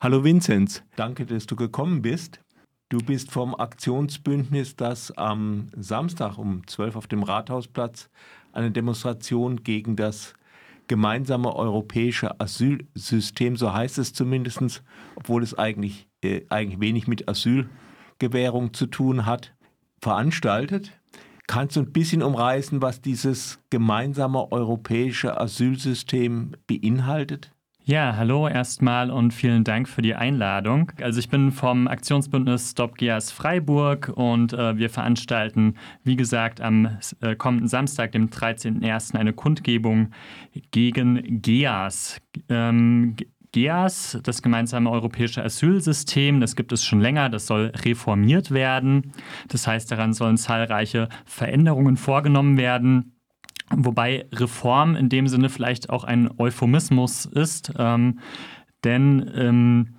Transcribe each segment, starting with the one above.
Hallo Vinzenz, danke, dass du gekommen bist. Du bist vom Aktionsbündnis, das am Samstag um 12 auf dem Rathausplatz eine Demonstration gegen das gemeinsame europäische Asylsystem, so heißt es zumindest, obwohl es eigentlich, äh, eigentlich wenig mit Asylgewährung zu tun hat, veranstaltet. Kannst du ein bisschen umreißen, was dieses gemeinsame europäische Asylsystem beinhaltet? Ja, hallo erstmal und vielen Dank für die Einladung. Also ich bin vom Aktionsbündnis Stop GEAS Freiburg und äh, wir veranstalten, wie gesagt, am äh, kommenden Samstag, dem 13.01. eine Kundgebung gegen GEAS. Ähm, GEAS, das gemeinsame europäische Asylsystem, das gibt es schon länger, das soll reformiert werden. Das heißt, daran sollen zahlreiche Veränderungen vorgenommen werden. Wobei Reform in dem Sinne vielleicht auch ein Euphemismus ist, ähm, denn ähm,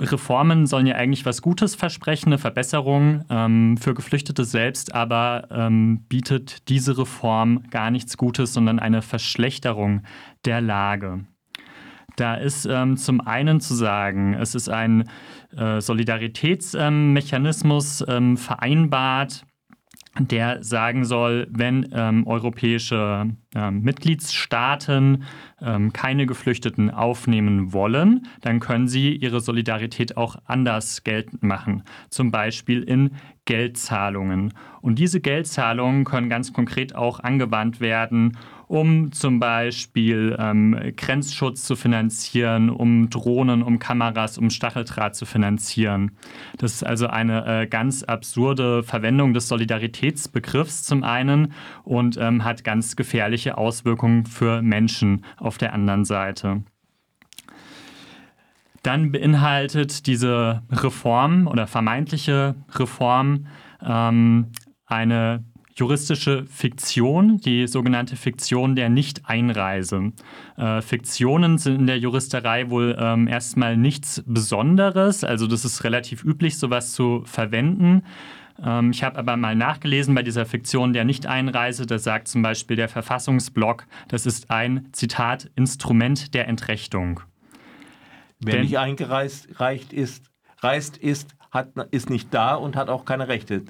Reformen sollen ja eigentlich was Gutes versprechen, eine Verbesserung ähm, für Geflüchtete selbst, aber ähm, bietet diese Reform gar nichts Gutes, sondern eine Verschlechterung der Lage. Da ist ähm, zum einen zu sagen, es ist ein äh, Solidaritätsmechanismus ähm, vereinbart der sagen soll, wenn ähm, europäische ähm, Mitgliedstaaten ähm, keine Geflüchteten aufnehmen wollen, dann können sie ihre Solidarität auch anders geltend machen, zum Beispiel in Geldzahlungen. Und diese Geldzahlungen können ganz konkret auch angewandt werden, um zum Beispiel ähm, Grenzschutz zu finanzieren, um Drohnen, um Kameras, um Stacheldraht zu finanzieren. Das ist also eine äh, ganz absurde Verwendung des Solidaritätsbegriffs zum einen und ähm, hat ganz gefährliche Auswirkungen für Menschen auf der anderen Seite. Dann beinhaltet diese Reform oder vermeintliche Reform ähm, eine juristische Fiktion, die sogenannte Fiktion der Nicht-Einreise. Äh, Fiktionen sind in der Juristerei wohl ähm, erstmal nichts Besonderes, also das ist relativ üblich, sowas zu verwenden. Ähm, ich habe aber mal nachgelesen bei dieser Fiktion der Nicht-Einreise, da sagt zum Beispiel der Verfassungsblock, das ist ein, Zitat, Instrument der Entrechtung. Wer Denn, nicht eingereist ist, reist ist, hat, ist nicht da und hat auch keine Rechte.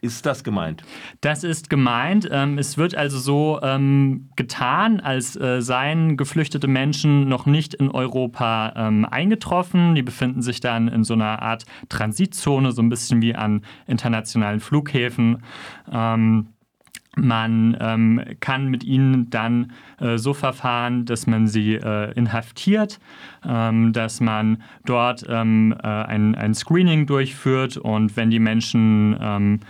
Ist das gemeint? Das ist gemeint. Ähm, es wird also so ähm, getan, als äh, seien geflüchtete Menschen noch nicht in Europa ähm, eingetroffen. Die befinden sich dann in so einer Art Transitzone, so ein bisschen wie an internationalen Flughäfen. Ähm, man ähm, kann mit ihnen dann äh, so verfahren, dass man sie äh, inhaftiert, ähm, dass man dort ähm, äh, ein, ein Screening durchführt und wenn die Menschen ähm,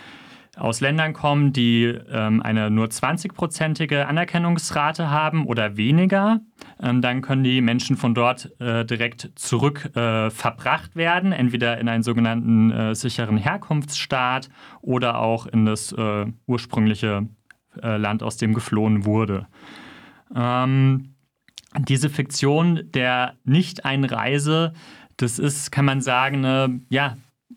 aus Ländern kommen, die ähm, eine nur 20-prozentige Anerkennungsrate haben oder weniger, ähm, dann können die Menschen von dort äh, direkt zurück äh, verbracht werden, entweder in einen sogenannten äh, sicheren Herkunftsstaat oder auch in das äh, ursprüngliche äh, Land, aus dem geflohen wurde. Ähm, diese Fiktion der Nicht-Einreise, das ist, kann man sagen, eine ja,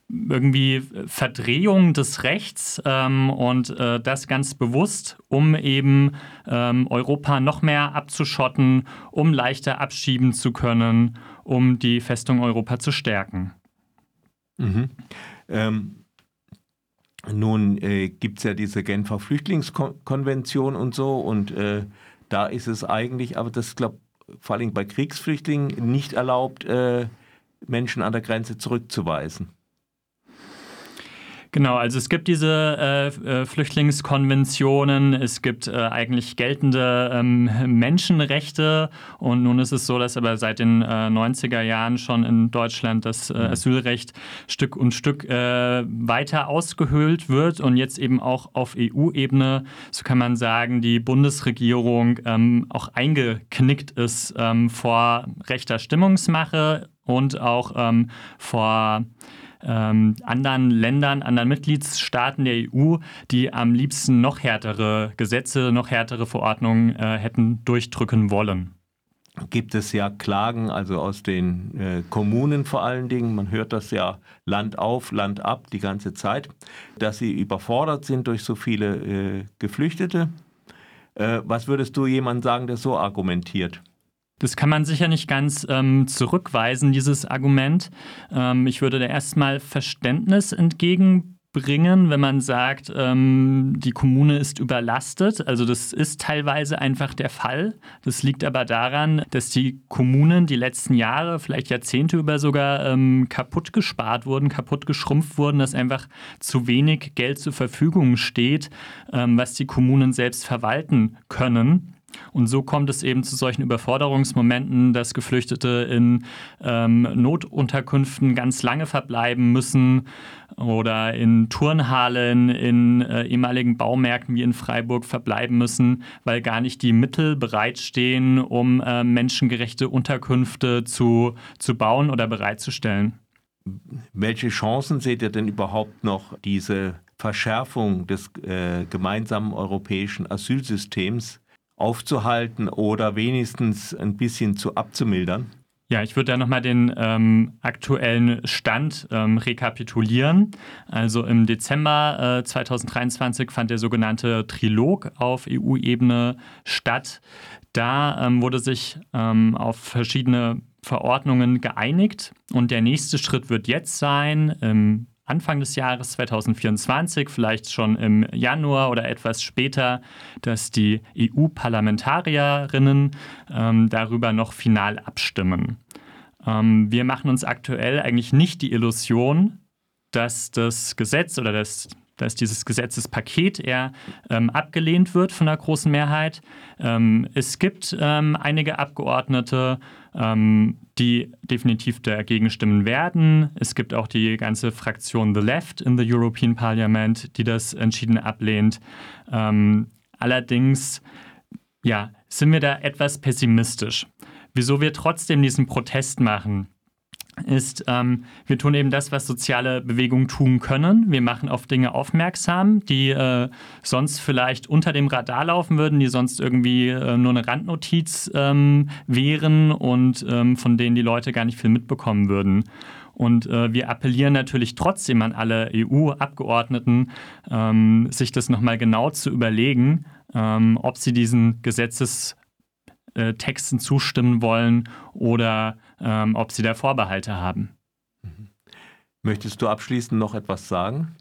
irgendwie Verdrehung des Rechts ähm, und äh, das ganz bewusst, um eben ähm, Europa noch mehr abzuschotten, um leichter abschieben zu können, um die Festung Europa zu stärken. Mhm. Ähm, nun äh, gibt es ja diese Genfer Flüchtlingskonvention und so und äh, da ist es eigentlich, aber das glaube vor allem bei Kriegsflüchtlingen nicht erlaubt, äh, Menschen an der Grenze zurückzuweisen. Genau, also es gibt diese äh, äh, Flüchtlingskonventionen, es gibt äh, eigentlich geltende ähm, Menschenrechte und nun ist es so, dass aber seit den 90er äh, Jahren schon in Deutschland das äh. Asylrecht Stück und Stück äh, weiter ausgehöhlt wird und jetzt eben auch auf EU-Ebene, so kann man sagen, die Bundesregierung ähm, auch eingeknickt ist ähm, vor rechter Stimmungsmache und auch ähm, vor ähm, anderen Ländern, anderen Mitgliedstaaten der EU, die am liebsten noch härtere Gesetze, noch härtere Verordnungen äh, hätten durchdrücken wollen gibt es ja Klagen, also aus den äh, Kommunen vor allen Dingen. Man hört das ja Land auf, Land ab die ganze Zeit, dass sie überfordert sind durch so viele äh, Geflüchtete. Äh, was würdest du jemandem sagen, der so argumentiert? Das kann man sicher nicht ganz ähm, zurückweisen, dieses Argument. Ähm, ich würde da erstmal Verständnis entgegenbringen, wenn man sagt, ähm, die Kommune ist überlastet. Also das ist teilweise einfach der Fall. Das liegt aber daran, dass die Kommunen die letzten Jahre, vielleicht Jahrzehnte über sogar ähm, kaputt gespart wurden, kaputt geschrumpft wurden, dass einfach zu wenig Geld zur Verfügung steht, ähm, was die Kommunen selbst verwalten können. Und so kommt es eben zu solchen Überforderungsmomenten, dass Geflüchtete in ähm, Notunterkünften ganz lange verbleiben müssen oder in Turnhallen, in äh, ehemaligen Baumärkten wie in Freiburg verbleiben müssen, weil gar nicht die Mittel bereitstehen, um äh, menschengerechte Unterkünfte zu, zu bauen oder bereitzustellen. Welche Chancen seht ihr denn überhaupt noch, diese Verschärfung des äh, gemeinsamen europäischen Asylsystems aufzuhalten oder wenigstens ein bisschen zu abzumildern? Ja, ich würde da nochmal den ähm, aktuellen Stand ähm, rekapitulieren. Also im Dezember äh, 2023 fand der sogenannte Trilog auf EU-Ebene statt. Da ähm, wurde sich ähm, auf verschiedene Verordnungen geeinigt und der nächste Schritt wird jetzt sein, im Anfang des Jahres 2024, vielleicht schon im Januar oder etwas später, dass die EU-Parlamentarierinnen ähm, darüber noch final abstimmen. Ähm, wir machen uns aktuell eigentlich nicht die Illusion, dass das Gesetz oder das dass dieses Gesetzespaket eher ähm, abgelehnt wird von einer großen Mehrheit. Ähm, es gibt ähm, einige Abgeordnete, ähm, die definitiv dagegen stimmen werden. Es gibt auch die ganze Fraktion The Left in the European Parliament, die das entschieden ablehnt. Ähm, allerdings ja, sind wir da etwas pessimistisch. Wieso wir trotzdem diesen Protest machen, ist, ähm, wir tun eben das, was soziale Bewegungen tun können. Wir machen auf Dinge aufmerksam, die äh, sonst vielleicht unter dem Radar laufen würden, die sonst irgendwie äh, nur eine Randnotiz ähm, wären und ähm, von denen die Leute gar nicht viel mitbekommen würden. Und äh, wir appellieren natürlich trotzdem an alle EU-Abgeordneten, ähm, sich das nochmal genau zu überlegen, ähm, ob sie diesen Gesetzestexten zustimmen wollen oder ähm, ob sie da Vorbehalte haben. Mhm. Möchtest du abschließend noch etwas sagen?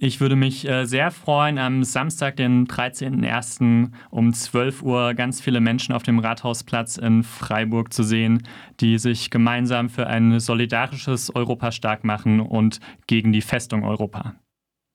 Ich würde mich äh, sehr freuen, am Samstag, den 13.01. um 12 Uhr ganz viele Menschen auf dem Rathausplatz in Freiburg zu sehen, die sich gemeinsam für ein solidarisches Europa stark machen und gegen die Festung Europa.